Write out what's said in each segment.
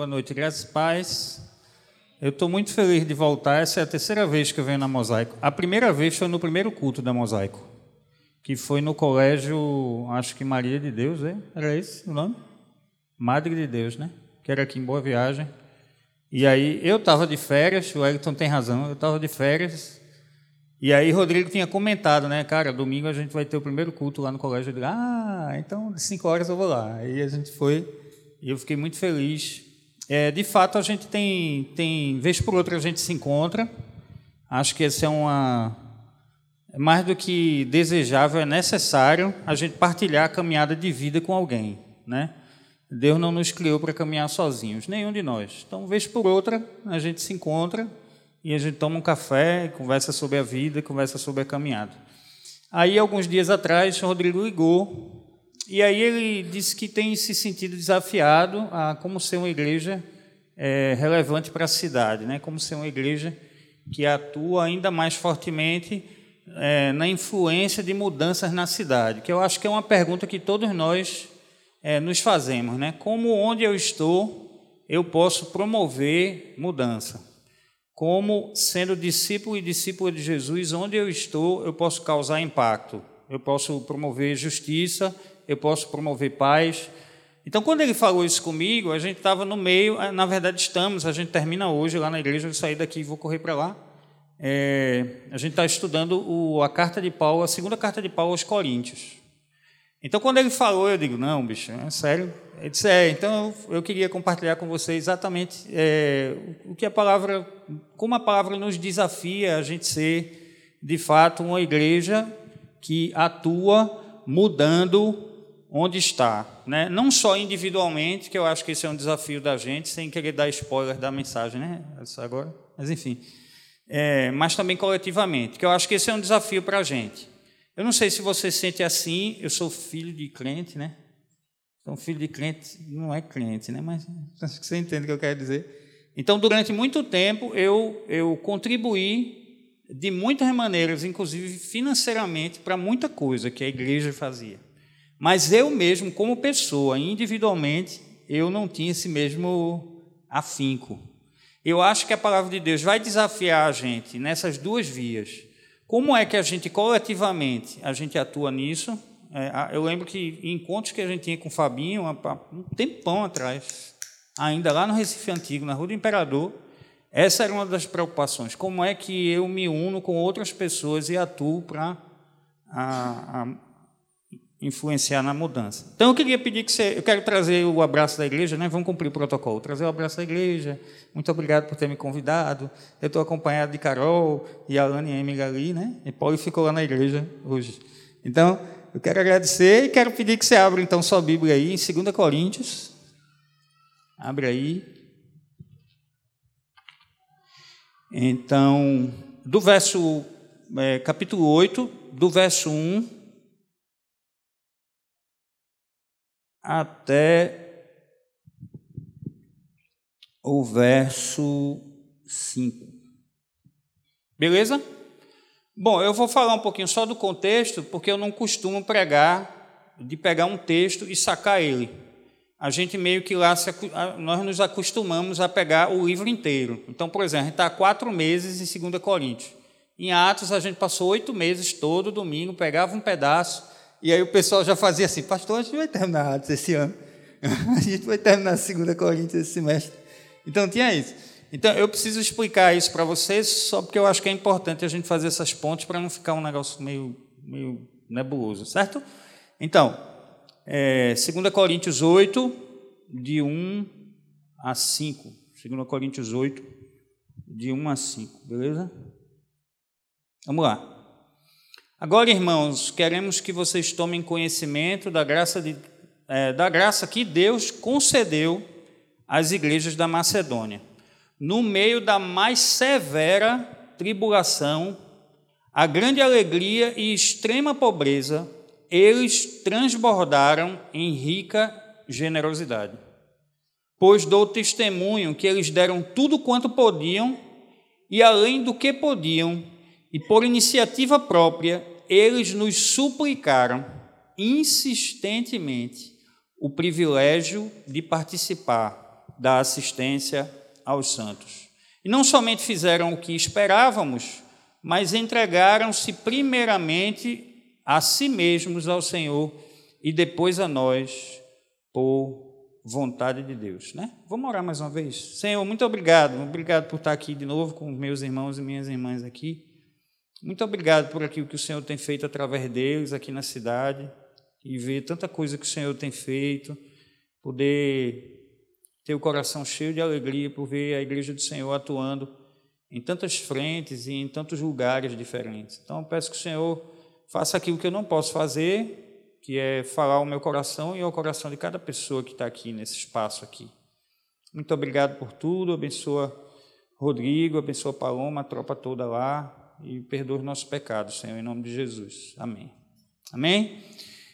Boa noite, graças paz. Eu estou muito feliz de voltar. Essa é a terceira vez que eu venho na Mosaico. A primeira vez foi no primeiro culto da Mosaico, que foi no colégio, acho que Maria de Deus, é? era esse o nome? Madre de Deus, né? Que era aqui em Boa Viagem. E aí eu estava de férias, o Wellington tem razão, eu estava de férias. E aí Rodrigo tinha comentado, né, cara, domingo a gente vai ter o primeiro culto lá no colégio. Eu digo, ah, então de cinco horas eu vou lá. Aí a gente foi e eu fiquei muito feliz. É, de fato, a gente tem, tem, vez por outra, a gente se encontra. Acho que esse é uma. Mais do que desejável, é necessário a gente partilhar a caminhada de vida com alguém. Né? Deus não nos criou para caminhar sozinhos, nenhum de nós. Então, vez por outra, a gente se encontra e a gente toma um café, conversa sobre a vida, conversa sobre a caminhada. Aí, alguns dias atrás, o Rodrigo ligou e aí ele disse que tem se sentido desafiado a como ser uma igreja é, relevante para a cidade, né? como ser uma igreja que atua ainda mais fortemente é, na influência de mudanças na cidade, que eu acho que é uma pergunta que todos nós é, nos fazemos, né? Como onde eu estou eu posso promover mudança? Como sendo discípulo e discípula de Jesus, onde eu estou eu posso causar impacto? Eu posso promover justiça, eu posso promover paz. Então, quando ele falou isso comigo, a gente estava no meio, eh, na verdade estamos, a gente termina hoje lá na igreja, eu sair daqui e vou correr para lá. É, a gente está estudando o, a carta de Paulo, a segunda carta de Paulo aos Coríntios. Então, quando ele falou, eu digo, não, bicho, é sério? Ele disse, é, então eu queria compartilhar com você exatamente é, o que a palavra, como a palavra nos desafia a gente ser, de fato, uma igreja que atua mudando onde está. Né? Não só individualmente, que eu acho que esse é um desafio da gente, sem querer dar spoiler da mensagem, né? Isso agora, mas enfim. É, mas também coletivamente, que eu acho que esse é um desafio para a gente. Eu não sei se você sente assim, eu sou filho de crente, né? Então, filho de crente não é crente, né? Mas acho que você entende o que eu quero dizer. Então, durante muito tempo, eu, eu contribuí de muitas maneiras, inclusive financeiramente, para muita coisa que a igreja fazia. Mas eu mesmo, como pessoa, individualmente, eu não tinha esse mesmo afinco. Eu acho que a palavra de Deus vai desafiar a gente nessas duas vias. Como é que a gente coletivamente a gente atua nisso? É, eu lembro que encontros que a gente tinha com o Fabinho, um tempão atrás, ainda lá no Recife Antigo, na Rua do Imperador, essa era uma das preocupações. Como é que eu me uno com outras pessoas e atuo para influenciar na mudança. Então eu queria pedir que você, eu quero trazer o abraço da igreja, né? Vamos cumprir o protocolo, trazer o abraço da igreja. Muito obrigado por ter me convidado. Eu estou acompanhado de Carol e a Ana e a Emily ali, né? E Paulo ficou lá na igreja hoje. Então eu quero agradecer e quero pedir que você abra então sua Bíblia aí em 2 Coríntios. Abre aí. Então, do verso, é, capítulo 8, do verso 1 até o verso 5. Beleza? Bom, eu vou falar um pouquinho só do contexto, porque eu não costumo pregar de pegar um texto e sacar ele. A gente meio que lá, nós nos acostumamos a pegar o livro inteiro. Então, por exemplo, a gente está há quatro meses em 2 Coríntios. Em Atos, a gente passou oito meses, todo domingo, pegava um pedaço e aí o pessoal já fazia assim, pastor, a gente vai terminar Atos esse ano. A gente vai terminar a segunda Coríntios esse semestre. Então tinha isso. Então eu preciso explicar isso para vocês, só porque eu acho que é importante a gente fazer essas pontes para não ficar um negócio meio, meio nebuloso, certo? Então, é, 2 Coríntios 8, de 1 a 5. 2 Coríntios 8, de 1 a 5, beleza? Vamos lá. Agora, irmãos, queremos que vocês tomem conhecimento da graça, de, é, da graça que Deus concedeu às igrejas da Macedônia. No meio da mais severa tribulação, a grande alegria e extrema pobreza, eles transbordaram em rica generosidade. Pois dou testemunho que eles deram tudo quanto podiam e além do que podiam, e por iniciativa própria, eles nos suplicaram insistentemente o privilégio de participar da assistência aos santos. E não somente fizeram o que esperávamos, mas entregaram-se primeiramente a si mesmos ao Senhor e depois a nós por vontade de Deus, né? Vamos orar mais uma vez. Senhor, muito obrigado, obrigado por estar aqui de novo com meus irmãos e minhas irmãs aqui. Muito obrigado por aquilo que o Senhor tem feito através deles aqui na cidade e ver tanta coisa que o Senhor tem feito, poder ter o coração cheio de alegria por ver a igreja do Senhor atuando em tantas frentes e em tantos lugares diferentes. Então, peço que o Senhor faça aquilo que eu não posso fazer, que é falar ao meu coração e ao coração de cada pessoa que está aqui nesse espaço aqui. Muito obrigado por tudo, abençoa Rodrigo, abençoa Paloma, a tropa toda lá e perdoa os nossos pecados, Senhor, em nome de Jesus. Amém. Amém?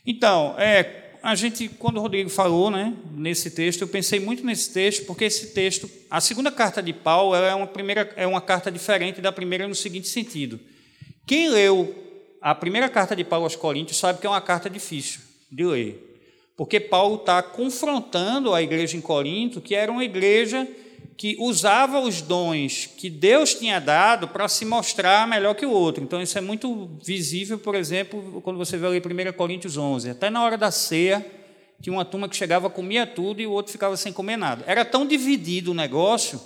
Então, é, a gente, quando o Rodrigo falou né, nesse texto, eu pensei muito nesse texto, porque esse texto, a segunda carta de Paulo, é uma, primeira, é uma carta diferente da primeira no seguinte sentido. Quem leu a primeira carta de Paulo aos Coríntios sabe que é uma carta difícil de ler, porque Paulo está confrontando a igreja em Corinto, que era uma igreja que usava os dons que Deus tinha dado para se mostrar melhor que o outro. Então, isso é muito visível, por exemplo, quando você vê ali 1 Coríntios 11. Até na hora da ceia, tinha uma turma que chegava, comia tudo e o outro ficava sem comer nada. Era tão dividido o negócio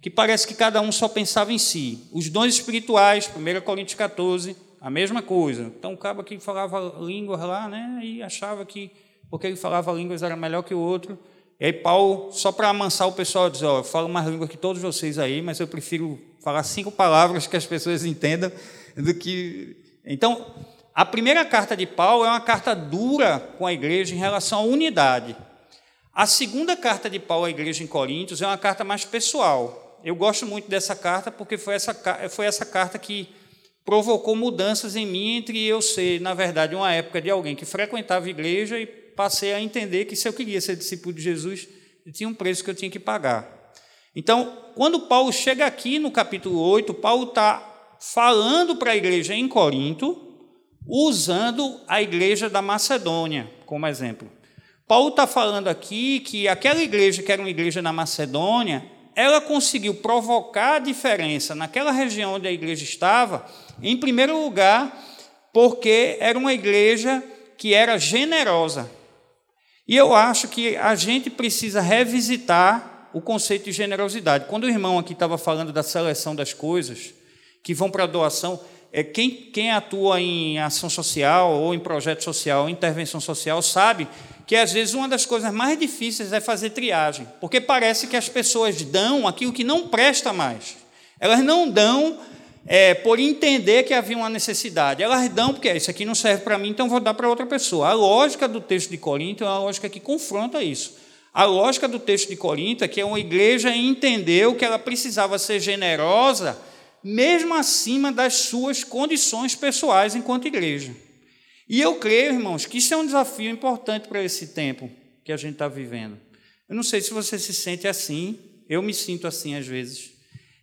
que parece que cada um só pensava em si. Os dons espirituais, 1 Coríntios 14, a mesma coisa. Então, o cabo que falava línguas lá, né, e achava que porque ele falava línguas era melhor que o outro. E aí Paulo, só para amansar o pessoal, diz, ó, eu falo mais língua que todos vocês aí, mas eu prefiro falar cinco palavras que as pessoas entendam do que... Então, a primeira carta de Paulo é uma carta dura com a igreja em relação à unidade. A segunda carta de Paulo à igreja em Coríntios é uma carta mais pessoal. Eu gosto muito dessa carta porque foi essa, foi essa carta que provocou mudanças em mim entre eu ser, na verdade, uma época de alguém que frequentava a igreja e passei a entender que se eu queria ser discípulo de Jesus, tinha um preço que eu tinha que pagar. Então, quando Paulo chega aqui no capítulo 8, Paulo está falando para a igreja em Corinto, usando a igreja da Macedônia como exemplo. Paulo está falando aqui que aquela igreja, que era uma igreja na Macedônia, ela conseguiu provocar a diferença naquela região onde a igreja estava, em primeiro lugar, porque era uma igreja que era generosa. E eu acho que a gente precisa revisitar o conceito de generosidade. Quando o irmão aqui estava falando da seleção das coisas que vão para a doação, é, quem, quem atua em ação social ou em projeto social, intervenção social, sabe que às vezes uma das coisas mais difíceis é fazer triagem, porque parece que as pessoas dão aquilo que não presta mais. Elas não dão é, por entender que havia uma necessidade. Elas dão porque isso aqui não serve para mim, então vou dar para outra pessoa. A lógica do texto de Corinto é uma lógica que confronta isso. A lógica do texto de Corinto é que uma igreja entendeu que ela precisava ser generosa, mesmo acima das suas condições pessoais enquanto igreja. E eu creio, irmãos, que isso é um desafio importante para esse tempo que a gente está vivendo. Eu não sei se você se sente assim, eu me sinto assim às vezes.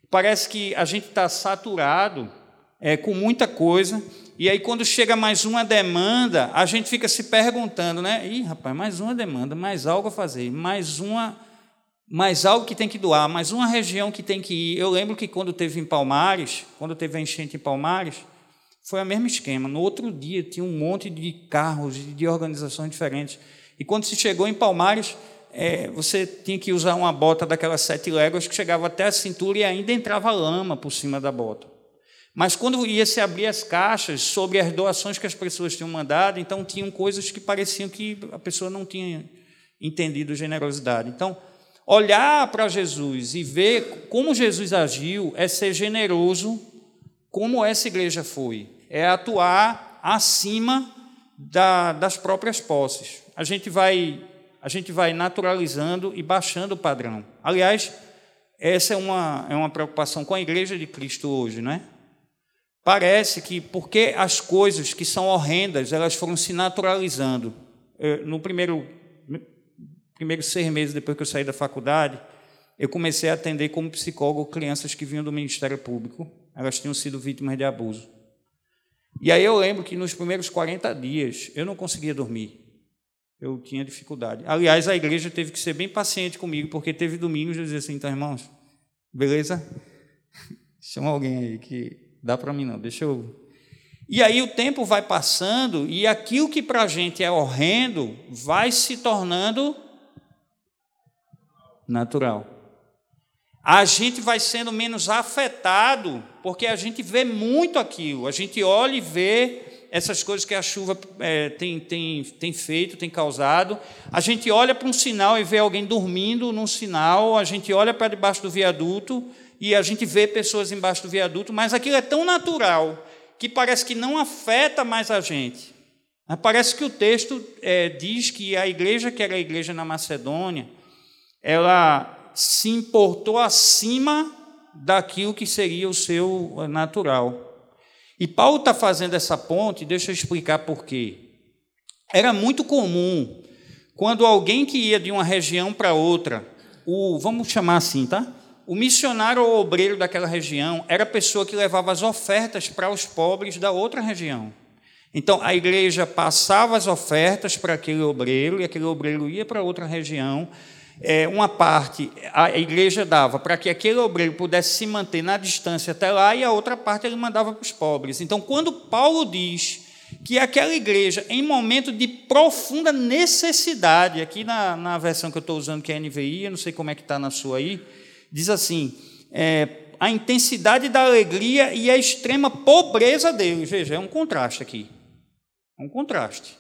Parece que a gente está saturado é, com muita coisa, e aí quando chega mais uma demanda, a gente fica se perguntando, né? Ih, rapaz, mais uma demanda, mais algo a fazer, mais uma, mais algo que tem que doar, mais uma região que tem que ir. Eu lembro que quando teve em Palmares, quando teve a enchente em Palmares, foi o mesmo esquema. No outro dia tinha um monte de carros de organizações diferentes. E quando se chegou em Palmares, é, você tinha que usar uma bota daquelas sete léguas que chegava até a cintura e ainda entrava lama por cima da bota. Mas quando ia se abrir as caixas sobre as doações que as pessoas tinham mandado, então tinham coisas que pareciam que a pessoa não tinha entendido generosidade. Então, olhar para Jesus e ver como Jesus agiu é ser generoso, como essa igreja foi, é atuar acima da, das próprias posses. A gente vai a gente vai naturalizando e baixando o padrão. Aliás, essa é uma, é uma preocupação com a igreja de Cristo hoje, não é? Parece que porque as coisas que são horrendas, elas foram se naturalizando. No primeiro, primeiro seis meses depois que eu saí da faculdade, eu comecei a atender como psicólogo crianças que vinham do Ministério Público. Elas tinham sido vítimas de abuso. E aí eu lembro que nos primeiros 40 dias eu não conseguia dormir. Eu tinha dificuldade. Aliás, a igreja teve que ser bem paciente comigo, porque teve domingos eu dizia assim, então, irmãos, beleza? Chama alguém aí que dá para mim não, deixa eu. E aí o tempo vai passando e aquilo que para a gente é horrendo vai se tornando natural. A gente vai sendo menos afetado, porque a gente vê muito aquilo. A gente olha e vê essas coisas que a chuva é, tem, tem, tem feito, tem causado. A gente olha para um sinal e vê alguém dormindo num sinal, a gente olha para debaixo do viaduto e a gente vê pessoas embaixo do viaduto, mas aquilo é tão natural que parece que não afeta mais a gente. Parece que o texto é, diz que a igreja, que era a igreja na Macedônia, ela se importou acima daquilo que seria o seu natural. E Paulo está fazendo essa ponte, deixa eu explicar por quê. Era muito comum, quando alguém que ia de uma região para outra, o, vamos chamar assim, tá? O missionário ou obreiro daquela região era a pessoa que levava as ofertas para os pobres da outra região. Então, a igreja passava as ofertas para aquele obreiro, e aquele obreiro ia para outra região, é, uma parte a igreja dava para que aquele obreiro pudesse se manter na distância até lá, e a outra parte ele mandava para os pobres. Então, quando Paulo diz que aquela igreja, em momento de profunda necessidade, aqui na, na versão que eu estou usando, que é a NVI, eu não sei como é que está na sua aí, diz assim: é, a intensidade da alegria e a extrema pobreza deles. Veja, é um contraste aqui. É um contraste.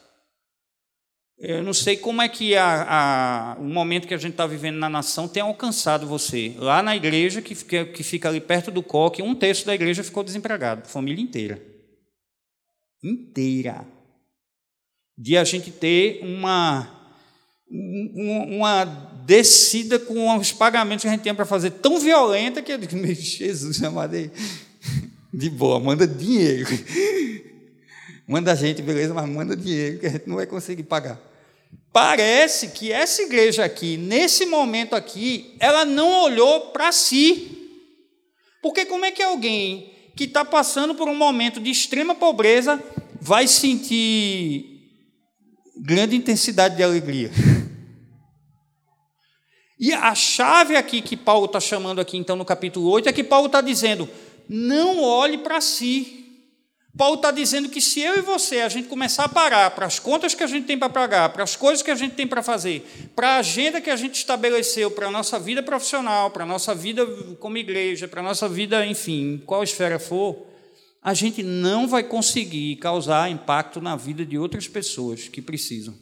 Eu não sei como é que a, a, o momento que a gente está vivendo na nação tem alcançado você. Lá na igreja, que fica, que fica ali perto do coque, um terço da igreja ficou desempregado, família inteira. Inteira. De a gente ter uma, uma descida com os pagamentos que a gente tinha para fazer tão violenta que eu digo, meu Jesus amado, de boa, manda dinheiro. Manda a gente, beleza, mas manda dinheiro que a gente não vai conseguir pagar. Parece que essa igreja aqui, nesse momento aqui, ela não olhou para si. Porque como é que alguém que está passando por um momento de extrema pobreza vai sentir grande intensidade de alegria? E a chave aqui que Paulo está chamando aqui, então, no capítulo 8, é que Paulo está dizendo: não olhe para si. Paulo está dizendo que se eu e você a gente começar a parar para as contas que a gente tem para pagar, para as coisas que a gente tem para fazer, para a agenda que a gente estabeleceu para a nossa vida profissional, para a nossa vida como igreja, para a nossa vida, enfim, qual esfera for, a gente não vai conseguir causar impacto na vida de outras pessoas que precisam.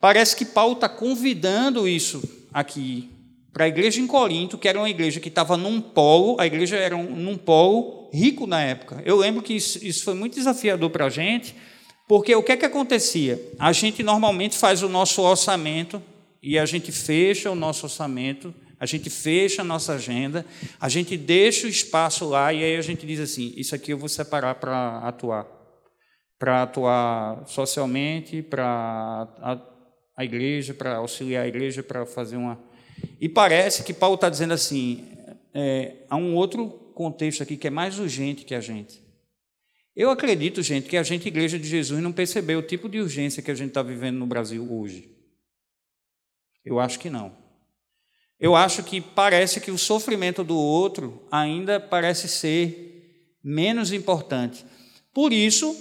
Parece que Paulo está convidando isso aqui para a igreja em Corinto, que era uma igreja que estava num polo, a igreja era um, num polo rico na época. Eu lembro que isso, isso foi muito desafiador para a gente, porque o que é que acontecia? A gente normalmente faz o nosso orçamento e a gente fecha o nosso orçamento, a gente fecha a nossa agenda, a gente deixa o espaço lá e aí a gente diz assim: isso aqui eu vou separar para atuar. Para atuar socialmente, para a, a igreja, para auxiliar a igreja, para fazer uma e parece que Paulo está dizendo assim: é, há um outro contexto aqui que é mais urgente que a gente. Eu acredito, gente, que a gente, Igreja de Jesus, não percebeu o tipo de urgência que a gente está vivendo no Brasil hoje. Eu acho que não. Eu acho que parece que o sofrimento do outro ainda parece ser menos importante. Por isso,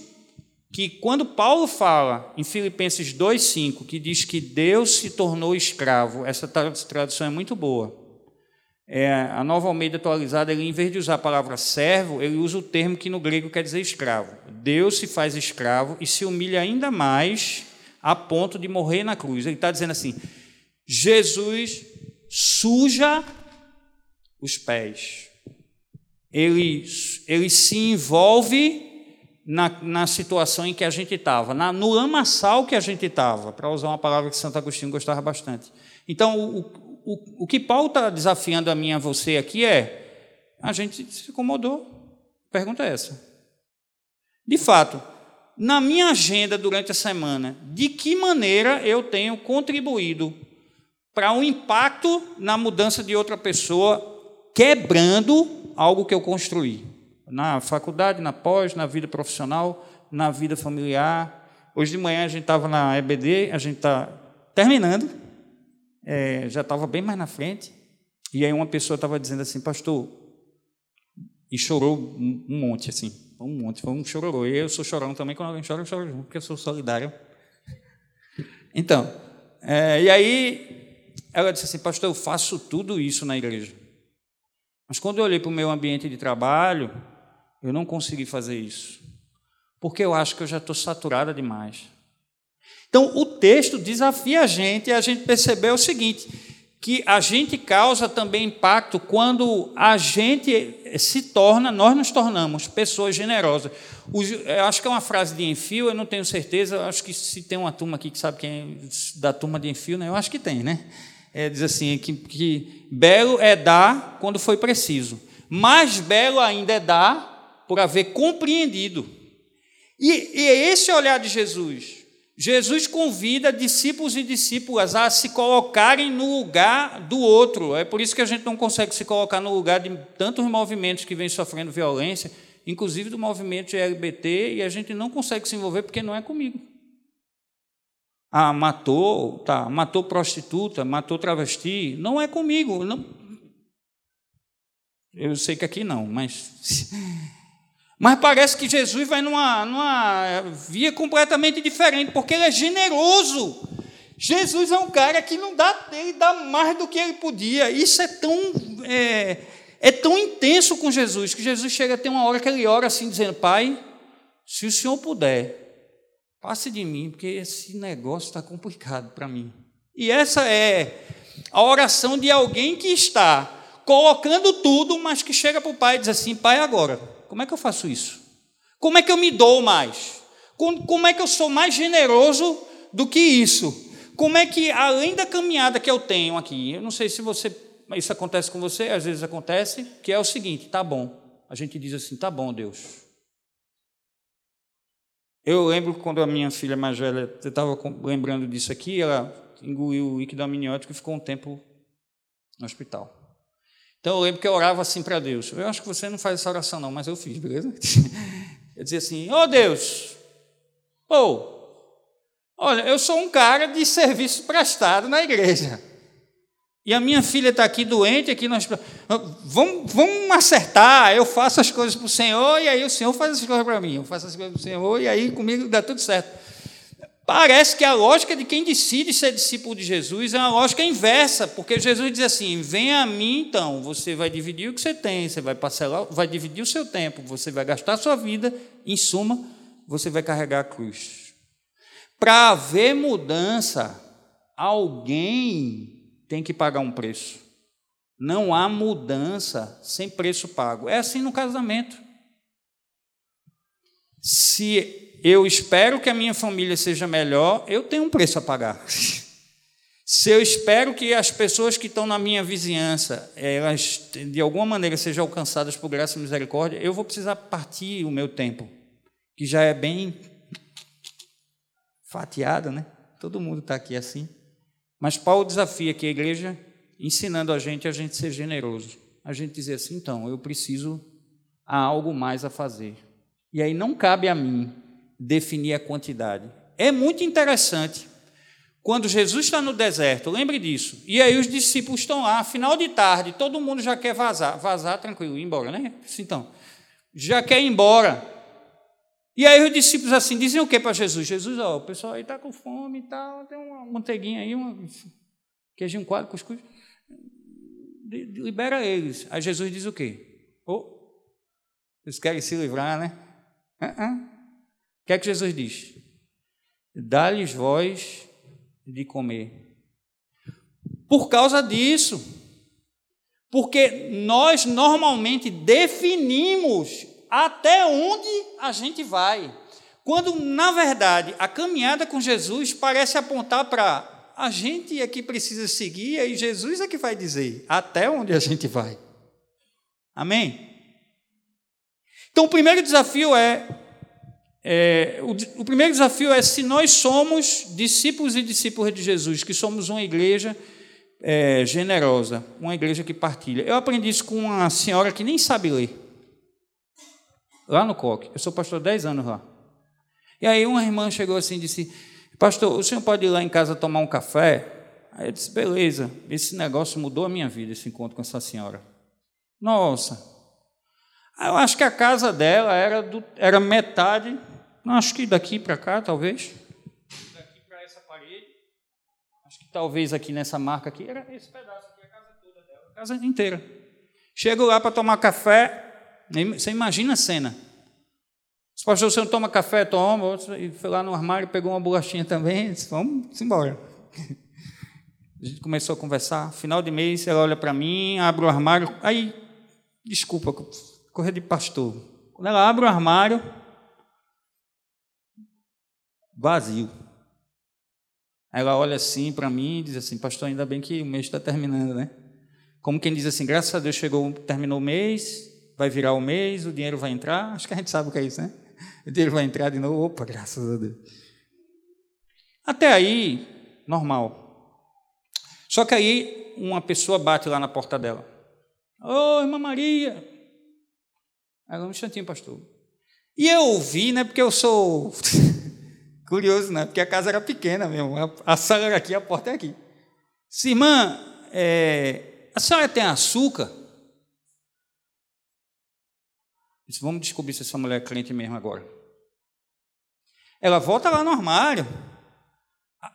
que quando Paulo fala em Filipenses 2,5, que diz que Deus se tornou escravo, essa tradução é muito boa. É, a nova Almeida atualizada, ele, em vez de usar a palavra servo, ele usa o termo que no grego quer dizer escravo. Deus se faz escravo e se humilha ainda mais a ponto de morrer na cruz. Ele está dizendo assim: Jesus suja os pés. Ele, ele se envolve na, na situação em que a gente estava, no lamaçal que a gente estava, para usar uma palavra que Santo Agostinho gostava bastante. Então, o, o, o que Paulo está desafiando a mim a você aqui é: a gente se incomodou. Pergunta é essa. De fato, na minha agenda durante a semana, de que maneira eu tenho contribuído para um impacto na mudança de outra pessoa, quebrando algo que eu construí? Na faculdade, na pós, na vida profissional, na vida familiar, Hoje de manhã a gente estava na EBD, a gente está terminando, é, já estava bem mais na frente, e aí uma pessoa estava dizendo assim, pastor, e chorou um, um monte, assim, um monte, foi um chororô. E eu sou chorão também, quando alguém chora, eu choro junto, porque eu sou solidário. Então, é, e aí ela disse assim, pastor, eu faço tudo isso na igreja. Mas quando eu olhei para o meu ambiente de trabalho, eu não consegui fazer isso. Porque eu acho que eu já estou saturada demais. Então, o texto desafia a gente a gente perceber o seguinte: que a gente causa também impacto quando a gente se torna, nós nos tornamos pessoas generosas. Eu acho que é uma frase de Enfio, eu não tenho certeza, acho que se tem uma turma aqui que sabe quem é da turma de Enfio, né? eu acho que tem, né? É, diz assim, que, que belo é dar quando foi preciso, mais belo ainda é dar por haver compreendido. E, e é esse olhar de Jesus. Jesus convida discípulos e discípulas a se colocarem no lugar do outro. É por isso que a gente não consegue se colocar no lugar de tantos movimentos que vêm sofrendo violência, inclusive do movimento LGBT, e a gente não consegue se envolver porque não é comigo. Ah, matou, tá, matou prostituta, matou travesti, não é comigo. Não. Eu sei que aqui não, mas Mas parece que Jesus vai numa, numa via completamente diferente, porque ele é generoso. Jesus é um cara que não dá, ele dá mais do que ele podia. Isso é tão, é, é tão intenso com Jesus, que Jesus chega a ter uma hora que ele ora assim, dizendo: Pai, se o Senhor puder, passe de mim, porque esse negócio está complicado para mim. E essa é a oração de alguém que está colocando tudo, mas que chega para o pai e diz assim: Pai, agora como é que eu faço isso? Como é que eu me dou mais? Como é que eu sou mais generoso do que isso? Como é que, além da caminhada que eu tenho aqui, eu não sei se você, isso acontece com você, às vezes acontece, que é o seguinte: tá bom. A gente diz assim: tá bom, Deus. Eu lembro quando a minha filha mais velha, eu estava lembrando disso aqui, ela engoliu o líquido amniótico e ficou um tempo no hospital. Então eu lembro que eu orava assim para Deus. Eu acho que você não faz essa oração, não, mas eu fiz, beleza? Eu dizia assim: Ó oh, Deus, ou, olha, eu sou um cara de serviço prestado na igreja. E a minha filha está aqui doente, aqui nós. Vamos, vamos acertar, eu faço as coisas para o Senhor, e aí o Senhor faz as coisas para mim. Eu faço as coisas para o Senhor, e aí comigo dá tudo certo. Parece que a lógica de quem decide ser discípulo de Jesus é uma lógica inversa, porque Jesus diz assim: venha a mim, então, você vai dividir o que você tem, você vai parcelar, vai dividir o seu tempo, você vai gastar a sua vida, em suma, você vai carregar a cruz. Para haver mudança, alguém tem que pagar um preço. Não há mudança sem preço pago. É assim no casamento. Se eu espero que a minha família seja melhor, eu tenho um preço a pagar. Se eu espero que as pessoas que estão na minha vizinhança, elas de alguma maneira sejam alcançadas por graça e misericórdia, eu vou precisar partir o meu tempo, que já é bem fatiado, né? Todo mundo está aqui assim. Mas Paulo desafia que a igreja, ensinando a gente a gente ser generoso, a gente dizer assim, então, eu preciso há algo mais a fazer. E aí não cabe a mim definir a quantidade. É muito interessante. Quando Jesus está no deserto, lembre disso. E aí os discípulos estão lá, final de tarde, todo mundo já quer vazar. Vazar, tranquilo, ir embora, né? Então, já quer ir embora. E aí os discípulos assim dizem o que para Jesus? Jesus, ó, o pessoal aí está com fome e tal, tem uma manteiguinha aí, um queijinho quadro, cuscuz. Libera eles. Aí Jesus diz o quê? Oh, eles querem se livrar, né? Uh -uh. O que é que Jesus diz? Dá-lhes voz de comer. Por causa disso, porque nós normalmente definimos até onde a gente vai, quando na verdade a caminhada com Jesus parece apontar para a gente é que precisa seguir e Jesus é que vai dizer até onde a gente vai. Amém? Então o primeiro desafio é é, o, o, primeiro desafio é se nós somos discípulos e discípulas de Jesus, que somos uma igreja é, generosa, uma igreja que partilha. Eu aprendi isso com uma senhora que nem sabe ler, lá no Coque. Eu sou pastor há 10 anos lá. E aí uma irmã chegou assim e disse: Pastor, o senhor pode ir lá em casa tomar um café? Aí eu disse: Beleza, esse negócio mudou a minha vida, esse encontro com essa senhora. Nossa, eu acho que a casa dela era, do, era metade, acho que daqui para cá, talvez. Daqui para essa parede. Acho que talvez aqui nessa marca aqui, era esse pedaço aqui, a casa toda dela, a casa inteira. Chego lá para tomar café, você imagina a cena. Se pastor, você não toma café, toma. E foi lá no armário, pegou uma bolachinha também, disse, vamos embora. A gente começou a conversar. Final de mês, ela olha para mim, abre o armário. Aí, desculpa, Correr de pastor. Quando ela abre o armário, vazio. Ela olha assim para mim e diz assim, pastor, ainda bem que o mês está terminando, né? Como quem diz assim, graças a Deus chegou, terminou o mês, vai virar o mês, o dinheiro vai entrar. Acho que a gente sabe o que é isso, né? O dinheiro vai entrar de novo. Opa, graças a Deus. Até aí, normal. Só que aí uma pessoa bate lá na porta dela. Ô, oh, irmã Maria, Agora um instantinho, pastor. E eu ouvi, né, porque eu sou curioso, né, porque a casa era pequena mesmo, a sala era aqui, a porta é aqui. Disse, irmã, é, a senhora tem açúcar? Disse, vamos descobrir se essa mulher é crente mesmo agora. Ela volta lá no armário,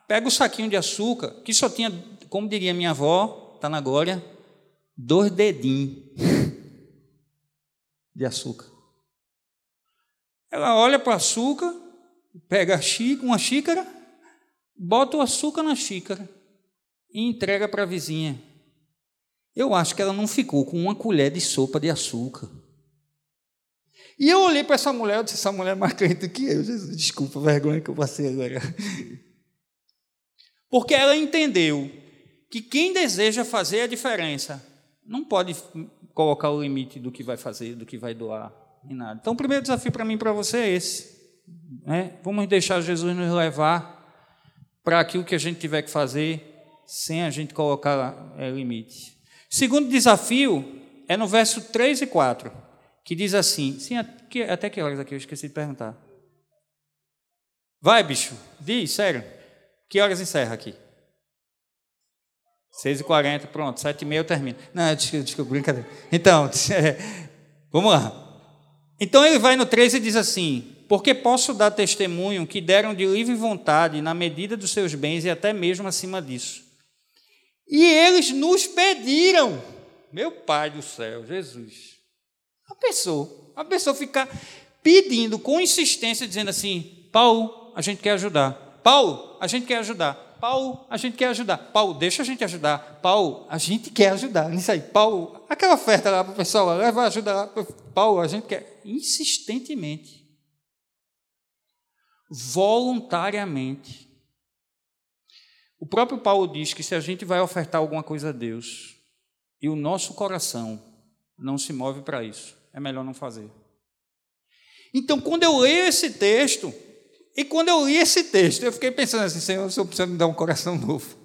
pega o saquinho de açúcar, que só tinha, como diria minha avó, está na glória, dois dedinhos de açúcar. Ela olha para o açúcar, pega uma xícara, bota o açúcar na xícara e entrega para a vizinha. Eu acho que ela não ficou com uma colher de sopa de açúcar. E eu olhei para essa mulher, eu disse, essa mulher é mais crente que eu. Desculpa a vergonha que eu passei agora. Porque ela entendeu que quem deseja fazer a diferença não pode colocar o limite do que vai fazer, do que vai doar, nem nada. Então, o primeiro desafio para mim e para você é esse. Né? Vamos deixar Jesus nos levar para aquilo que a gente tiver que fazer, sem a gente colocar é, limite. Segundo desafio é no verso 3 e 4, que diz assim: sim, até que horas aqui? Eu esqueci de perguntar. Vai, bicho, diz, sério. Que horas encerra aqui? 6h40, pronto, 7h30 eu termino. Não, desculpa, desculpa brincadeira. Então, é, vamos lá. Então ele vai no 13 e diz assim: Porque posso dar testemunho que deram de livre vontade, na medida dos seus bens e até mesmo acima disso. E eles nos pediram, meu Pai do céu, Jesus. A pessoa, a pessoa ficar pedindo com insistência, dizendo assim: Paulo, a gente quer ajudar. Paulo, a gente quer ajudar. Paulo, a gente quer ajudar. Paulo, deixa a gente ajudar. Paulo, a gente quer ajudar. Nisso aí, Paulo, aquela oferta lá para o pessoal, leva ajuda lá. Paulo, a gente quer. Insistentemente. Voluntariamente. O próprio Paulo diz que se a gente vai ofertar alguma coisa a Deus e o nosso coração não se move para isso, é melhor não fazer. Então, quando eu leio esse texto, e quando eu li esse texto, eu fiquei pensando assim: Senhor, o Senhor precisa me dar um coração novo.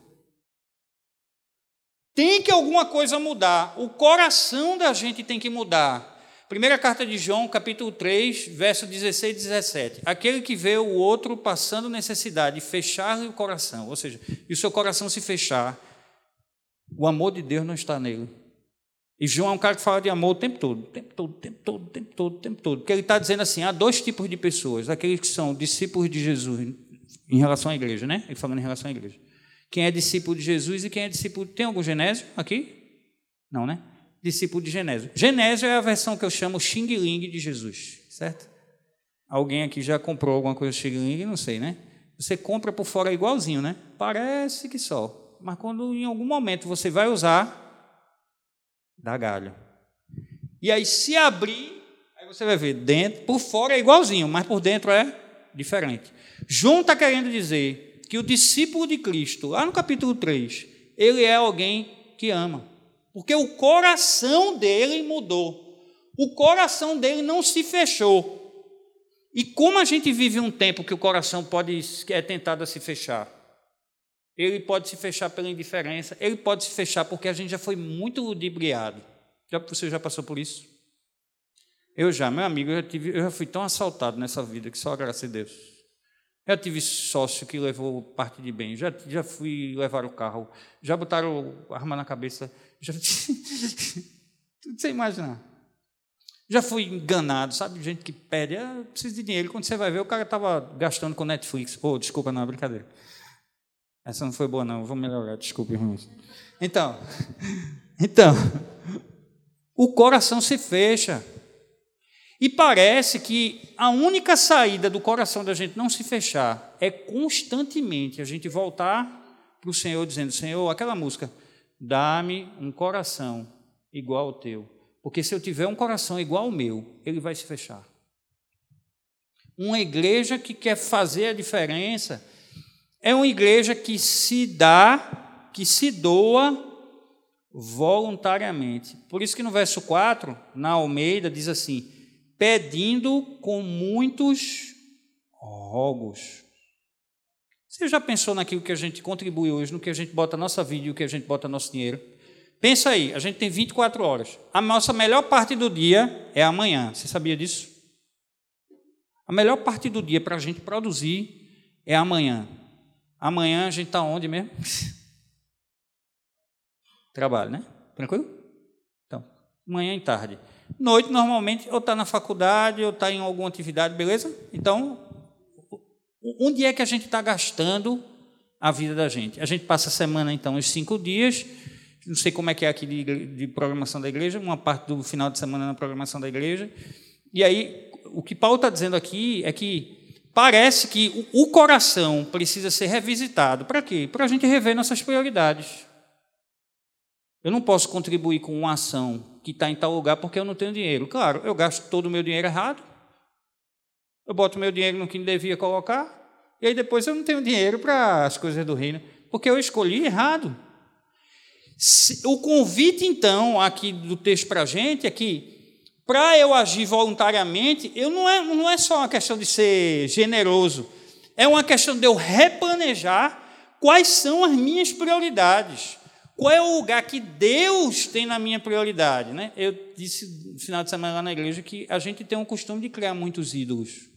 Tem que alguma coisa mudar. O coração da gente tem que mudar. Primeira carta de João, capítulo 3, verso 16 e 17. Aquele que vê o outro passando necessidade, fechar-lhe o coração, ou seja, e o seu coração se fechar, o amor de Deus não está nele. E João é um cara que fala de amor o tempo todo, o tempo todo, o tempo todo, o tempo todo, o tempo todo. Porque ele está dizendo assim: há dois tipos de pessoas, aqueles que são discípulos de Jesus em relação à igreja, né? Ele falando em relação à igreja. Quem é discípulo de Jesus e quem é discípulo. Tem algum Genésio aqui? Não, né? Discípulo de Genésio. Genésio é a versão que eu chamo Xing Ling de Jesus, certo? Alguém aqui já comprou alguma coisa Xing Ling? Não sei, né? Você compra por fora igualzinho, né? Parece que só. Mas quando em algum momento você vai usar, dá galho. E aí, se abrir, aí você vai ver, dentro, por fora é igualzinho, mas por dentro é diferente. João está querendo dizer que o discípulo de Cristo, lá no capítulo 3, ele é alguém que ama. Porque o coração dele mudou. O coração dele não se fechou. E como a gente vive um tempo que o coração pode é tentado a se fechar? Ele pode se fechar pela indiferença, ele pode se fechar porque a gente já foi muito ludibriado. Já, você já passou por isso? Eu já, meu amigo, eu já, tive, eu já fui tão assaltado nessa vida que só graças a Deus. Já tive sócio que levou parte de bem, já, já fui levar o carro, já botaram arma na cabeça, já. Tudo sem imaginar. Já fui enganado, sabe? Gente que pede, ah, preciso de dinheiro. Quando você vai ver, o cara estava gastando com Netflix. Oh, desculpa, não, é brincadeira. Essa não foi boa, não. Vou melhorar, desculpe, irmãos. Então, então, o coração se fecha. E parece que a única saída do coração da gente não se fechar é constantemente a gente voltar para o Senhor dizendo: Senhor, aquela música, dá-me um coração igual ao teu. Porque se eu tiver um coração igual ao meu, ele vai se fechar. Uma igreja que quer fazer a diferença é uma igreja que se dá, que se doa voluntariamente. Por isso que no verso 4, na Almeida, diz assim: pedindo com muitos rogos. Você já pensou naquilo que a gente contribui hoje, no que a gente bota nossa vida e o que a gente bota nosso dinheiro? Pensa aí, a gente tem 24 horas. A nossa melhor parte do dia é amanhã. Você sabia disso? A melhor parte do dia para a gente produzir é amanhã. Amanhã a gente está onde mesmo? Trabalho, né? Tranquilo? Então, manhã e tarde. Noite, normalmente, ou está na faculdade, ou está em alguma atividade, beleza? Então, onde é que a gente está gastando a vida da gente? A gente passa a semana, então, os cinco dias, não sei como é que é aqui de, de programação da igreja, uma parte do final de semana na programação da igreja, e aí, o que Paulo está dizendo aqui é que parece que o coração precisa ser revisitado. Para quê? Para a gente rever nossas prioridades. Eu não posso contribuir com uma ação que está em tal lugar porque eu não tenho dinheiro. Claro, eu gasto todo o meu dinheiro errado. Eu boto meu dinheiro no que devia colocar, e aí depois eu não tenho dinheiro para as coisas do reino, porque eu escolhi errado. O convite, então, aqui do texto para a gente é que, para eu agir voluntariamente, eu não é, não é só uma questão de ser generoso, é uma questão de eu replanejar quais são as minhas prioridades. Qual é o lugar que Deus tem na minha prioridade? Né? Eu disse no final de semana lá na igreja que a gente tem um costume de criar muitos ídolos.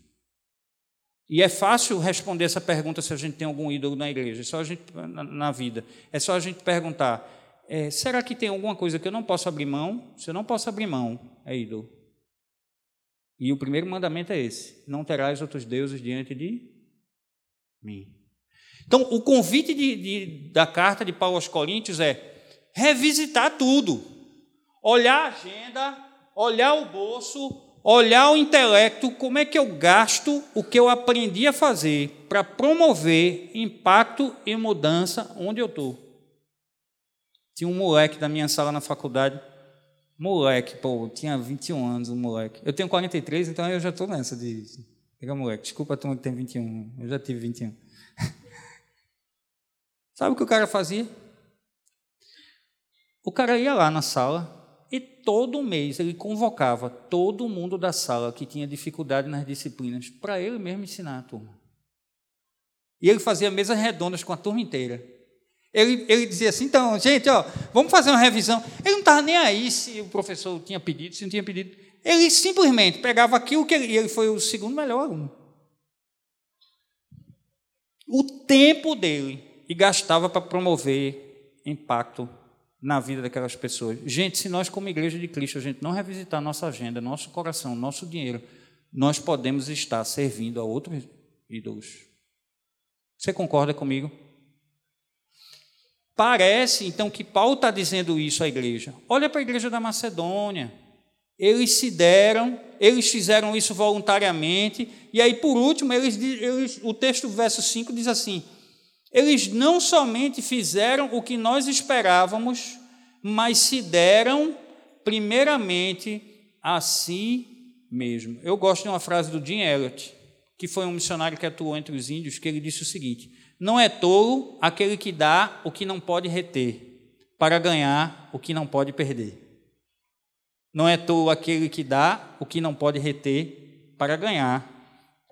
E é fácil responder essa pergunta se a gente tem algum ídolo na igreja, é só a gente, na, na vida. É só a gente perguntar: é, será que tem alguma coisa que eu não posso abrir mão? Se eu não posso abrir mão, é ídolo. E o primeiro mandamento é esse: não terás outros deuses diante de mim. Então, o convite de, de, da carta de Paulo aos Coríntios é revisitar tudo, olhar a agenda, olhar o bolso, olhar o intelecto, como é que eu gasto o que eu aprendi a fazer para promover impacto e mudança onde eu estou. Tinha um moleque da minha sala na faculdade, moleque, pô, tinha 21 anos, um moleque. Eu tenho 43, então eu já estou nessa de. Pega moleque, desculpa a turma que tem 21, eu já tive 21. Sabe o que o cara fazia? O cara ia lá na sala todo mês ele convocava todo mundo da sala que tinha dificuldade nas disciplinas para ele mesmo ensinar a turma. E ele fazia mesas redondas com a turma inteira. Ele, ele dizia assim: então, gente, ó, vamos fazer uma revisão. Ele não estava nem aí se o professor tinha pedido, se não tinha pedido. Ele simplesmente pegava aquilo que ele, e ele foi o segundo melhor aluno. O tempo dele e gastava para promover impacto na vida daquelas pessoas. Gente, se nós, como igreja de Cristo, a gente não revisitar nossa agenda, nosso coração, nosso dinheiro, nós podemos estar servindo a outros ídolos. Você concorda comigo? Parece, então, que Paulo está dizendo isso à igreja. Olha para a igreja da Macedônia. Eles se deram, eles fizeram isso voluntariamente, e aí, por último, eles, eles, o texto, verso 5, diz assim: eles não somente fizeram o que nós esperávamos, mas se deram primeiramente a si mesmo. Eu gosto de uma frase do Jim Elliot, que foi um missionário que atuou entre os índios, que ele disse o seguinte: Não é tolo aquele que dá o que não pode reter, para ganhar o que não pode perder. Não é tolo aquele que dá o que não pode reter, para ganhar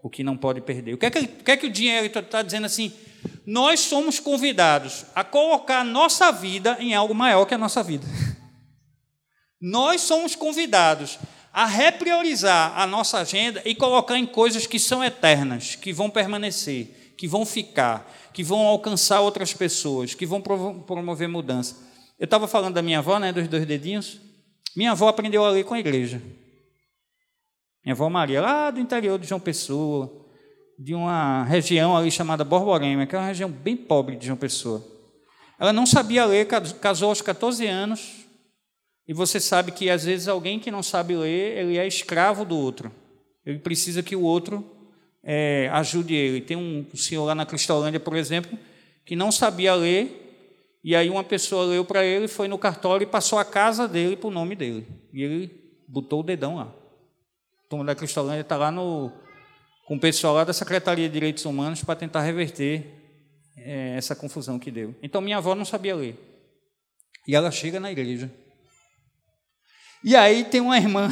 o que não pode perder. O que é que, o, que, é que Jim Elliot está dizendo assim? Nós somos convidados a colocar a nossa vida em algo maior que a nossa vida. Nós somos convidados a repriorizar a nossa agenda e colocar em coisas que são eternas, que vão permanecer, que vão ficar, que vão alcançar outras pessoas, que vão promover mudança. Eu estava falando da minha avó, né, dos dois dedinhos. Minha avó aprendeu a ler com a igreja. Minha avó Maria, lá do interior de João Pessoa, de uma região ali chamada Borborema, que é uma região bem pobre de João Pessoa. Ela não sabia ler, casou aos 14 anos, e você sabe que às vezes alguém que não sabe ler, ele é escravo do outro. Ele precisa que o outro é, ajude ele. Tem um senhor lá na Cristolândia, por exemplo, que não sabia ler, e aí uma pessoa leu para ele, foi no cartório e passou a casa dele para o nome dele. E ele botou o dedão lá. A turma da Cristolândia está lá no, com o pessoal lá da Secretaria de Direitos Humanos para tentar reverter é, essa confusão que deu. Então minha avó não sabia ler. E ela chega na igreja. E aí tem uma irmã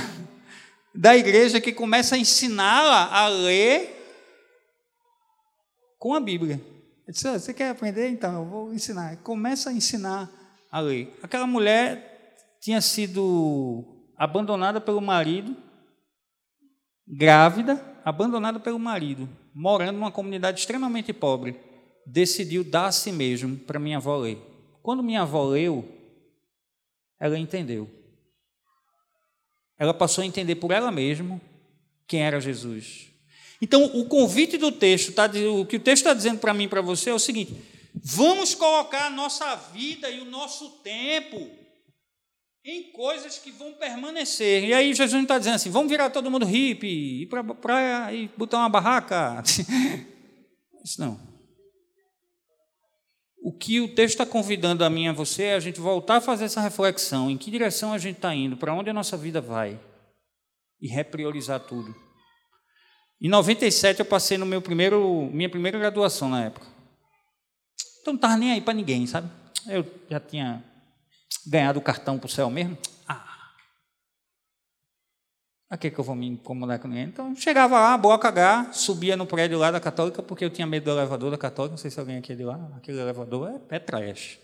da igreja que começa a ensiná-la a ler com a Bíblia. Eu disse, ah, você quer aprender? Então, eu vou ensinar. Começa a ensinar a ler. Aquela mulher tinha sido abandonada pelo marido, grávida, abandonada pelo marido, morando numa comunidade extremamente pobre. Decidiu dar a si mesmo para minha avó ler. Quando minha avó leu, ela entendeu ela passou a entender por ela mesma quem era Jesus. Então, o convite do texto, tá, o que o texto está dizendo para mim e para você é o seguinte: vamos colocar a nossa vida e o nosso tempo em coisas que vão permanecer. E aí Jesus não está dizendo assim, vamos virar todo mundo hippie, ir para a praia e botar uma barraca. Isso não. O que o texto está convidando a mim e a você é a gente voltar a fazer essa reflexão: em que direção a gente está indo, para onde a nossa vida vai, e repriorizar tudo. Em 97 eu passei no meu primeiro, minha primeira graduação na época. Então não estava nem aí para ninguém, sabe? Eu já tinha ganhado o cartão para o céu mesmo. A que, que eu vou me incomodar com ninguém? Então, chegava lá, bloco H, subia no prédio lá da Católica, porque eu tinha medo do elevador da Católica. Não sei se alguém aqui é de lá. Aquele elevador é, é trash.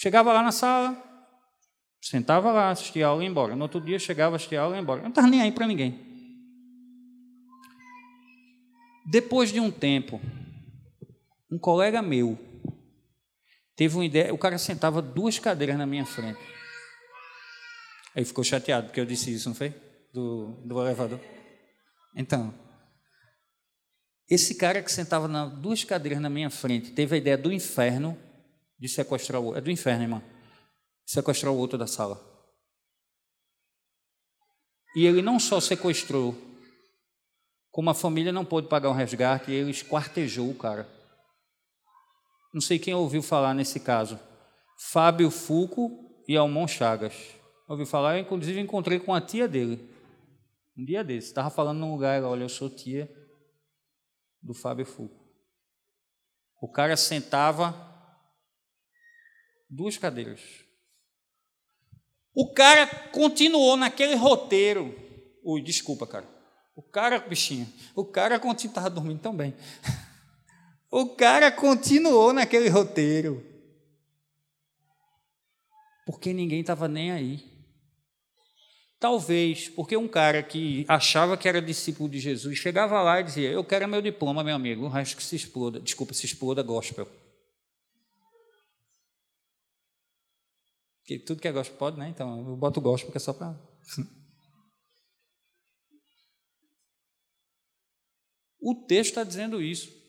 Chegava lá na sala, sentava lá, assistia a aula e ia embora. No outro dia, chegava, assistia a aula e ia embora. Eu não estava nem aí para ninguém. Depois de um tempo, um colega meu teve uma ideia. O cara sentava duas cadeiras na minha frente. Aí ficou chateado porque eu disse isso, não foi? Do, do elevador. Então, esse cara que sentava na duas cadeiras na minha frente teve a ideia do inferno de sequestrar o outro. É do inferno, irmão. Sequestrar o outro da sala. E ele não só sequestrou, como a família não pôde pagar o resgate, ele esquartejou o cara. Não sei quem ouviu falar nesse caso. Fábio Fulco e Almon Chagas. Ouviu falar? Eu, inclusive, encontrei com a tia dele. Um dia desse. Estava falando num lugar, olha, eu sou tia do Fábio Fulco. O cara sentava duas cadeiras. O cara continuou naquele roteiro. Ui, desculpa, cara. O cara, bichinho, o cara estava dormindo tão bem. O cara continuou naquele roteiro. Porque ninguém estava nem aí. Talvez, porque um cara que achava que era discípulo de Jesus chegava lá e dizia: Eu quero meu diploma, meu amigo, o resto que se exploda. Desculpa, se exploda gospel. Porque tudo que é gospel pode, né? Então eu boto gospel porque é só para. o texto está dizendo isso.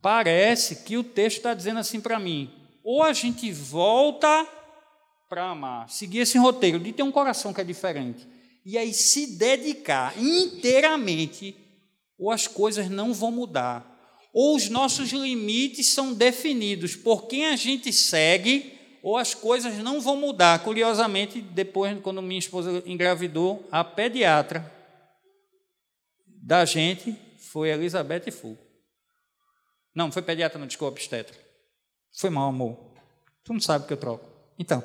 Parece que o texto está dizendo assim para mim: ou a gente volta para amar, seguir esse roteiro de ter um coração que é diferente, e aí se dedicar inteiramente, ou as coisas não vão mudar, ou os nossos limites são definidos por quem a gente segue, ou as coisas não vão mudar. Curiosamente, depois, quando minha esposa engravidou, a pediatra da gente foi Elizabeth Fu. Não, foi pediatra, não, desculpa, obstetra. Foi mal, amor. Tu não sabe que eu troco. Então,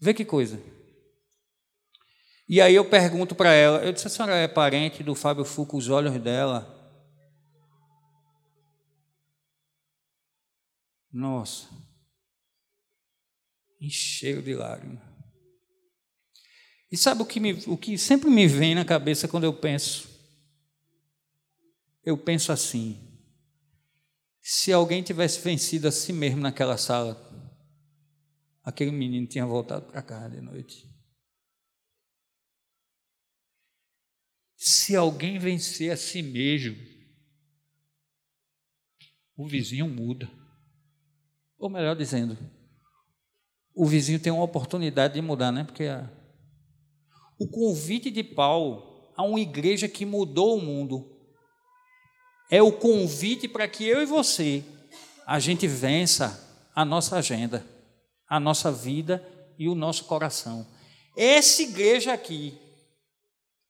Vê que coisa. E aí eu pergunto para ela, eu disse, a senhora é parente do Fábio Fuco, os olhos dela? Nossa. encheram de lágrimas. E sabe o que, me, o que sempre me vem na cabeça quando eu penso? Eu penso assim: se alguém tivesse vencido a si mesmo naquela sala, aquele menino tinha voltado para casa de noite. Se alguém vencer a si mesmo, o vizinho muda. Ou melhor dizendo, o vizinho tem uma oportunidade de mudar, né? Porque a... o convite de Paulo a uma igreja que mudou o mundo é o convite para que eu e você a gente vença a nossa agenda, a nossa vida e o nosso coração. Essa igreja aqui,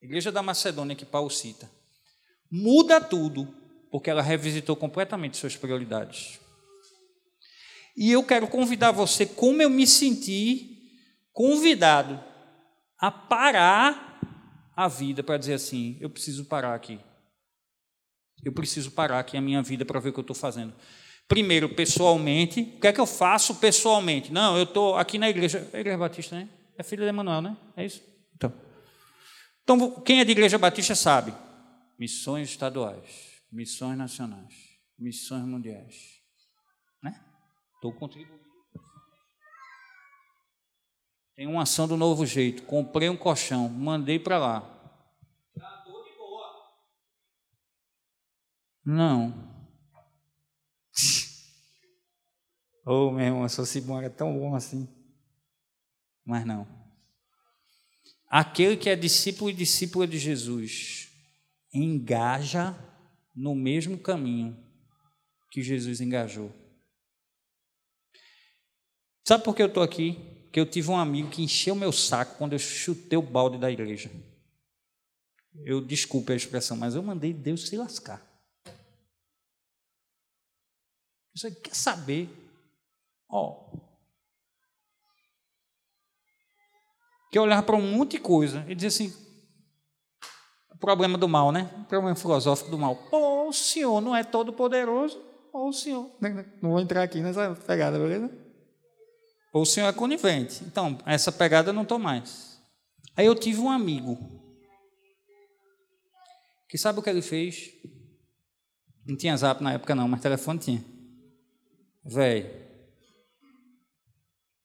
igreja da Macedônia que Paulo cita, muda tudo, porque ela revisitou completamente suas prioridades. E eu quero convidar você, como eu me senti convidado a parar a vida para dizer assim: eu preciso parar aqui. Eu preciso parar aqui a minha vida para ver o que eu estou fazendo. Primeiro, pessoalmente, o que é que eu faço pessoalmente? Não, eu estou aqui na igreja, a igreja batista, né? É filha de Emanuel, né? É isso? Então. Então, quem é de igreja batista sabe. Missões estaduais, missões nacionais, missões mundiais. Né? Estou contribuindo. Tem uma ação do novo jeito. Comprei um colchão, mandei para lá. Não. Oh, meu irmão, essa Simão é tão bom assim. Mas não. Aquele que é discípulo e discípula de Jesus engaja no mesmo caminho que Jesus engajou. Sabe por que eu estou aqui? Porque eu tive um amigo que encheu meu saco quando eu chutei o balde da igreja. Eu desculpe a expressão, mas eu mandei Deus se lascar. Você quer saber? Ó. Quer olhar para um monte de coisa e dizer assim: problema do mal, né? Problema filosófico do mal. Pô, o senhor não é todo poderoso, ou o senhor. Não vou entrar aqui nessa pegada, beleza? Ou o senhor é conivente. Então, essa pegada eu não estou mais. Aí eu tive um amigo que sabe o que ele fez? Não tinha zap na época, não, mas telefone tinha. Velho,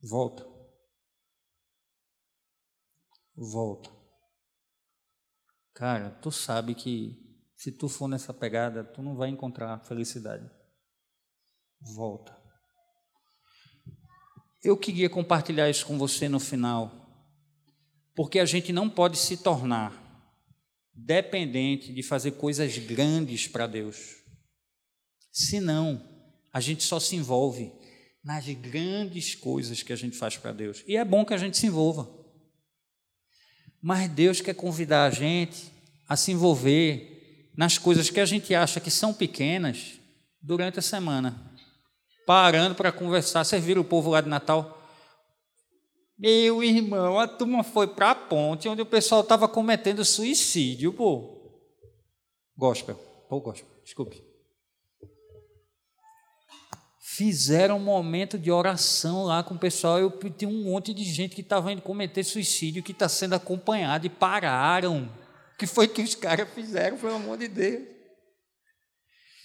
volta. Volta. Cara, tu sabe que se tu for nessa pegada, tu não vai encontrar felicidade. Volta. Eu queria compartilhar isso com você no final, porque a gente não pode se tornar dependente de fazer coisas grandes para Deus. Senão, a gente só se envolve nas grandes coisas que a gente faz para Deus. E é bom que a gente se envolva. Mas Deus quer convidar a gente a se envolver nas coisas que a gente acha que são pequenas durante a semana. Parando para conversar. Viram o povo lá de Natal? Meu irmão, a turma foi para a ponte onde o pessoal estava cometendo suicídio, pô. Gospel. Pô, gospel. Desculpe fizeram um momento de oração lá com o pessoal. Eu tinha um monte de gente que estava indo cometer suicídio, que está sendo acompanhado e pararam. O que foi que os caras fizeram, pelo amor de Deus?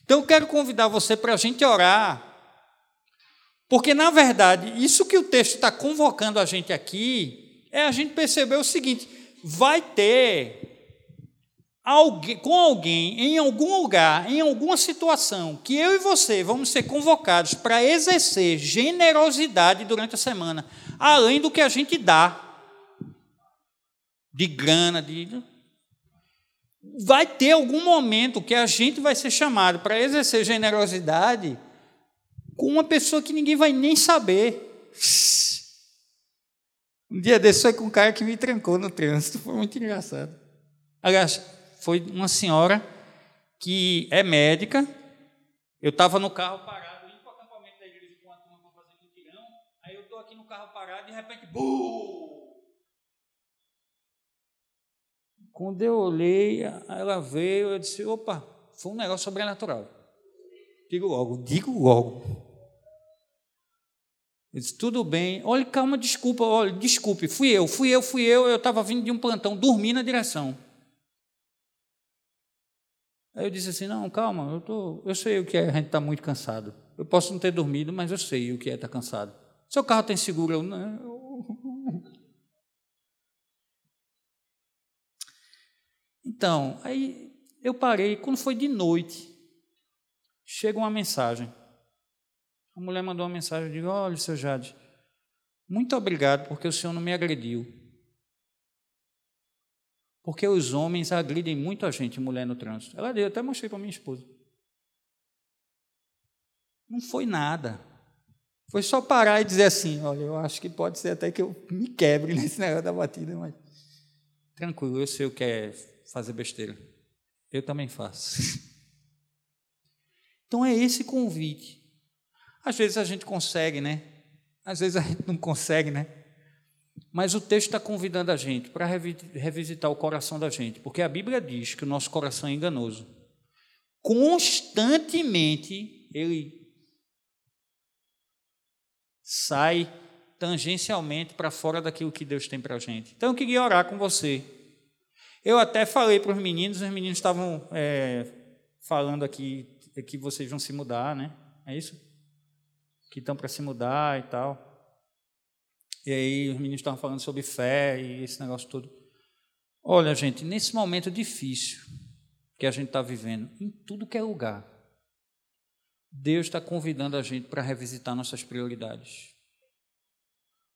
Então eu quero convidar você para a gente orar. Porque, na verdade, isso que o texto está convocando a gente aqui é a gente perceber o seguinte: vai ter alguém, com alguém, em algum lugar, em alguma situação, que eu e você vamos ser convocados para exercer generosidade durante a semana, além do que a gente dá de grana, de vai ter algum momento que a gente vai ser chamado para exercer generosidade com uma pessoa que ninguém vai nem saber. Um dia desse foi com um cara que me trancou no trânsito, foi muito engraçado. Aliás, foi uma senhora que é médica. Eu estava no carro parado, indo para o acampamento da igreja com a turma para fazer mutirão. Aí eu estou aqui no carro parado e de repente, bum! Quando eu olhei, ela veio, eu disse: opa, foi um negócio sobrenatural. Digo logo, digo logo. Eu disse, tudo bem. Olha, calma, desculpa, olha, desculpe, fui eu, fui eu, fui eu, eu estava vindo de um plantão, dormi na direção. Aí eu disse assim, não, calma, eu, tô, eu sei o que é a gente estar tá muito cansado. Eu posso não ter dormido, mas eu sei o que é estar tá cansado. Seu carro tem seguro? Eu, não. Então, aí eu parei, quando foi de noite, chega uma mensagem. A mulher mandou uma mensagem, eu digo, olha, seu Jade, muito obrigado porque o senhor não me agrediu. Porque os homens agridem muito a gente, mulher no trânsito. Ela deu, até mostrei para minha esposa. Não foi nada. Foi só parar e dizer assim: olha, eu acho que pode ser até que eu me quebre nesse negócio da batida, mas. Tranquilo, eu sei o que é fazer besteira. Eu também faço. Então é esse convite. Às vezes a gente consegue, né? Às vezes a gente não consegue, né? Mas o texto está convidando a gente para revisitar o coração da gente, porque a Bíblia diz que o nosso coração é enganoso. Constantemente ele sai tangencialmente para fora daquilo que Deus tem para a gente. Então eu queria orar com você. Eu até falei para os meninos, os meninos estavam é, falando aqui que vocês vão se mudar, né? É isso? Que estão para se mudar e tal. E aí os meninos estavam falando sobre fé e esse negócio todo. Olha, gente, nesse momento difícil que a gente está vivendo, em tudo que é lugar, Deus está convidando a gente para revisitar nossas prioridades.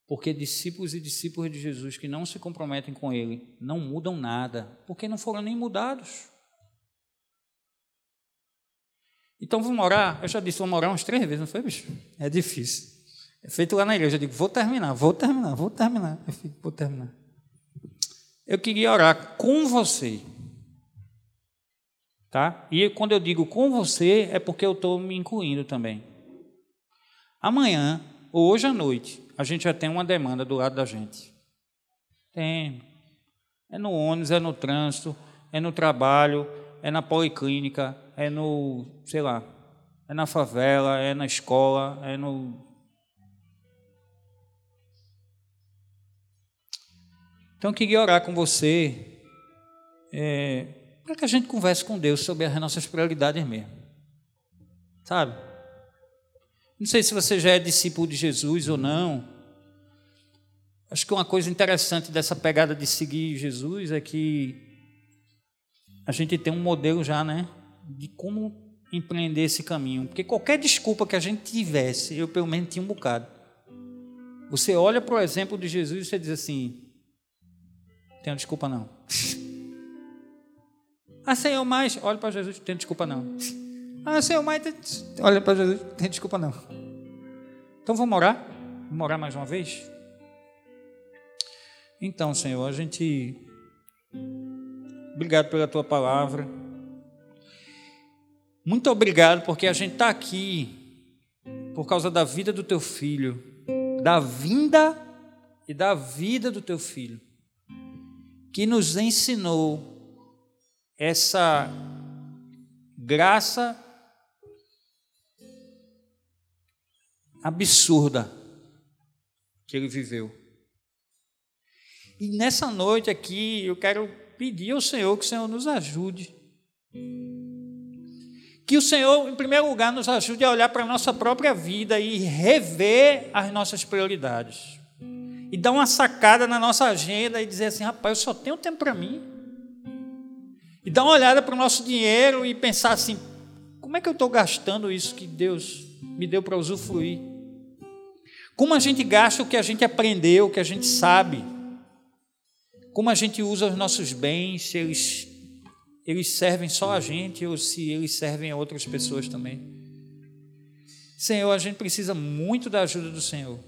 Porque discípulos e discípulas de Jesus que não se comprometem com Ele não mudam nada, porque não foram nem mudados. Então vamos orar. Eu já disse, vamos orar umas três vezes, não foi, bicho? É difícil. É feito lá na igreja. Eu digo, vou terminar, vou terminar, vou terminar. Eu fico, vou terminar. Eu queria orar com você. Tá? E quando eu digo com você, é porque eu estou me incluindo também. Amanhã, ou hoje à noite, a gente já tem uma demanda do lado da gente. Tem. É no ônibus, é no trânsito, é no trabalho, é na policlínica, é no, sei lá, é na favela, é na escola, é no. Então eu queria orar com você. É, para que a gente converse com Deus sobre as nossas prioridades mesmo. Sabe? Não sei se você já é discípulo de Jesus ou não. Acho que uma coisa interessante dessa pegada de seguir Jesus é que a gente tem um modelo já, né? De como empreender esse caminho. Porque qualquer desculpa que a gente tivesse, eu pelo menos tinha um bocado. Você olha para o exemplo de Jesus e você diz assim: tenho desculpa não. Ah, Senhor, mas. Olha para Jesus, tem desculpa não. Ah, Senhor, mas. Olha para Jesus, tem desculpa não. Então vamos orar? Vamos orar mais uma vez? Então, Senhor, a gente. Obrigado pela tua palavra. Muito obrigado porque a gente está aqui por causa da vida do teu filho, da vinda e da vida do teu filho, que nos ensinou essa graça absurda que ele viveu. E nessa noite aqui, eu quero pedir ao Senhor que o Senhor nos ajude. Que o Senhor, em primeiro lugar, nos ajude a olhar para a nossa própria vida e rever as nossas prioridades. E dar uma sacada na nossa agenda e dizer assim: rapaz, eu só tenho tempo para mim. E dar uma olhada para o nosso dinheiro e pensar assim: como é que eu estou gastando isso que Deus me deu para usufruir? Como a gente gasta o que a gente aprendeu, o que a gente sabe? Como a gente usa os nossos bens, se eles, eles servem só a gente ou se eles servem a outras pessoas também? Senhor, a gente precisa muito da ajuda do Senhor.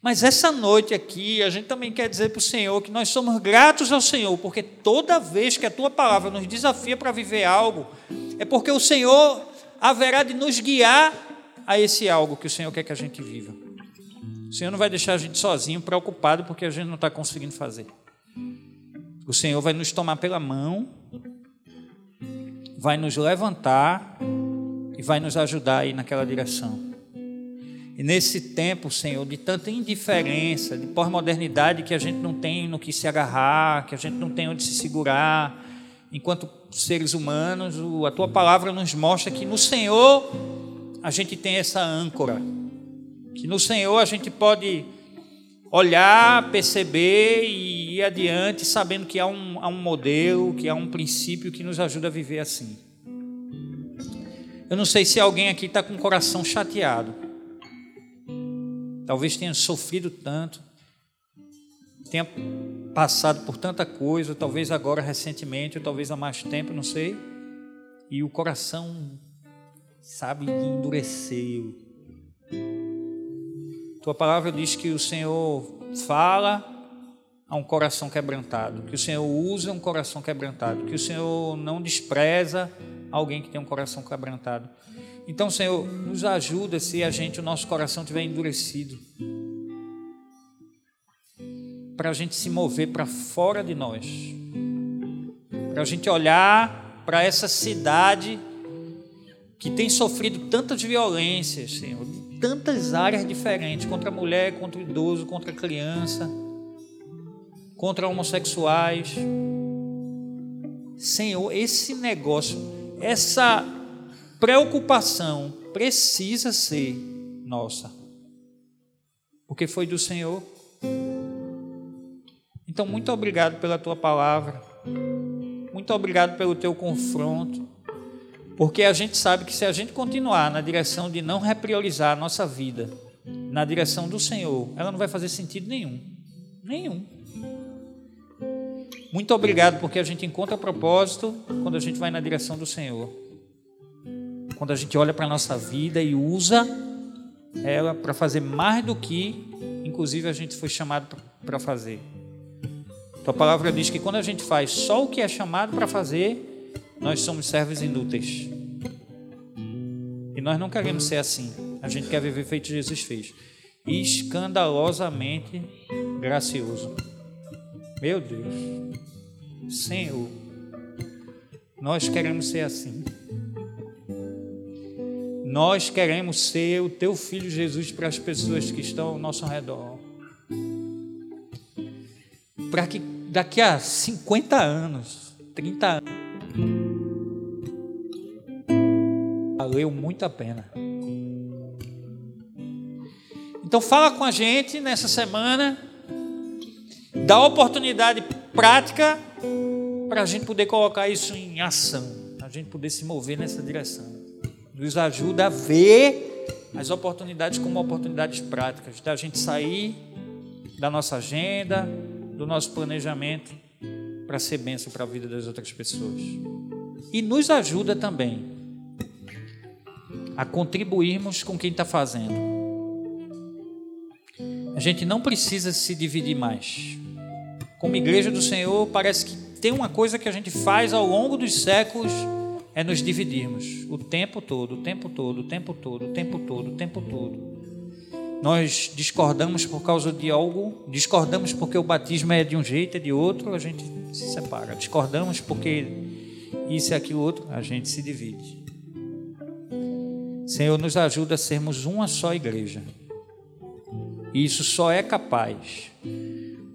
Mas essa noite aqui, a gente também quer dizer para o Senhor que nós somos gratos ao Senhor, porque toda vez que a tua palavra nos desafia para viver algo, é porque o Senhor haverá de nos guiar a esse algo que o Senhor quer que a gente viva. O Senhor não vai deixar a gente sozinho, preocupado, porque a gente não está conseguindo fazer. O Senhor vai nos tomar pela mão, vai nos levantar e vai nos ajudar aí naquela direção. E nesse tempo, Senhor, de tanta indiferença, de pós-modernidade que a gente não tem no que se agarrar, que a gente não tem onde se segurar, enquanto seres humanos, a tua palavra nos mostra que no Senhor a gente tem essa âncora, que no Senhor a gente pode olhar, perceber e ir adiante, sabendo que há um, há um modelo, que há um princípio que nos ajuda a viver assim. Eu não sei se alguém aqui está com o coração chateado talvez tenha sofrido tanto, tenha passado por tanta coisa, talvez agora recentemente, ou talvez há mais tempo, não sei, e o coração, sabe, endureceu. Tua palavra diz que o Senhor fala a um coração quebrantado, que o Senhor usa um coração quebrantado, que o Senhor não despreza alguém que tem um coração quebrantado. Então, Senhor, nos ajuda se a gente, o nosso coração estiver endurecido. Para a gente se mover para fora de nós. Para a gente olhar para essa cidade que tem sofrido tantas violências, Senhor, de tantas áreas diferentes contra a mulher, contra o idoso, contra a criança, contra homossexuais. Senhor, esse negócio, essa preocupação precisa ser nossa, porque foi do Senhor. Então, muito obrigado pela tua palavra, muito obrigado pelo teu confronto, porque a gente sabe que se a gente continuar na direção de não repriorizar a nossa vida, na direção do Senhor, ela não vai fazer sentido nenhum. Nenhum. Muito obrigado porque a gente encontra propósito quando a gente vai na direção do Senhor quando a gente olha para a nossa vida e usa ela para fazer mais do que, inclusive, a gente foi chamado para fazer. Tua palavra diz que quando a gente faz só o que é chamado para fazer, nós somos servos inúteis. E nós não queremos ser assim. A gente quer viver feito Jesus fez. Escandalosamente gracioso. Meu Deus. Senhor, nós queremos ser assim. Nós queremos ser o teu filho Jesus para as pessoas que estão ao nosso redor. Para que daqui a 50 anos, 30 anos, valeu muito a pena. Então fala com a gente nessa semana, dá oportunidade prática para a gente poder colocar isso em ação, a gente poder se mover nessa direção nos ajuda a ver as oportunidades como oportunidades práticas, da gente sair da nossa agenda, do nosso planejamento para ser bênção para a vida das outras pessoas. E nos ajuda também a contribuirmos com quem está fazendo. A gente não precisa se dividir mais. Como igreja do Senhor, parece que tem uma coisa que a gente faz ao longo dos séculos é nos dividirmos o tempo todo, o tempo todo, o tempo todo, o tempo todo, o tempo todo. Nós discordamos por causa de algo, discordamos porque o batismo é de um jeito, é de outro, a gente se separa. Discordamos porque isso é aquilo outro, a gente se divide. Senhor, nos ajuda a sermos uma só igreja. E isso só é capaz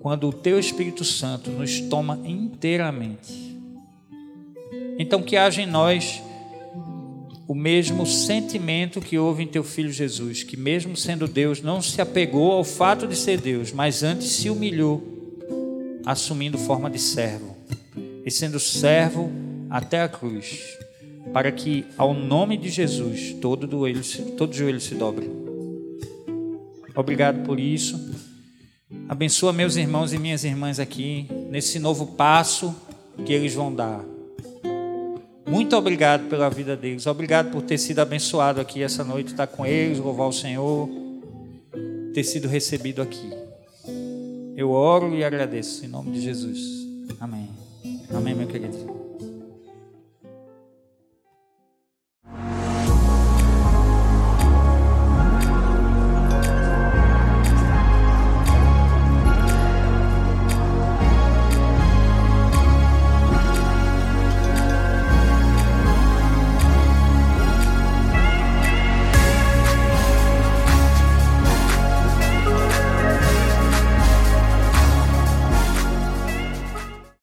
quando o Teu Espírito Santo nos toma inteiramente então, que haja em nós o mesmo sentimento que houve em teu filho Jesus, que, mesmo sendo Deus, não se apegou ao fato de ser Deus, mas antes se humilhou, assumindo forma de servo, e sendo servo até a cruz, para que, ao nome de Jesus, todo, joelho, todo joelho se dobre. Obrigado por isso. Abençoa meus irmãos e minhas irmãs aqui, nesse novo passo que eles vão dar muito obrigado pela vida deles. Obrigado por ter sido abençoado aqui essa noite, estar com eles, louvar o Senhor, ter sido recebido aqui. Eu oro e agradeço em nome de Jesus. Amém. Amém, meu querido.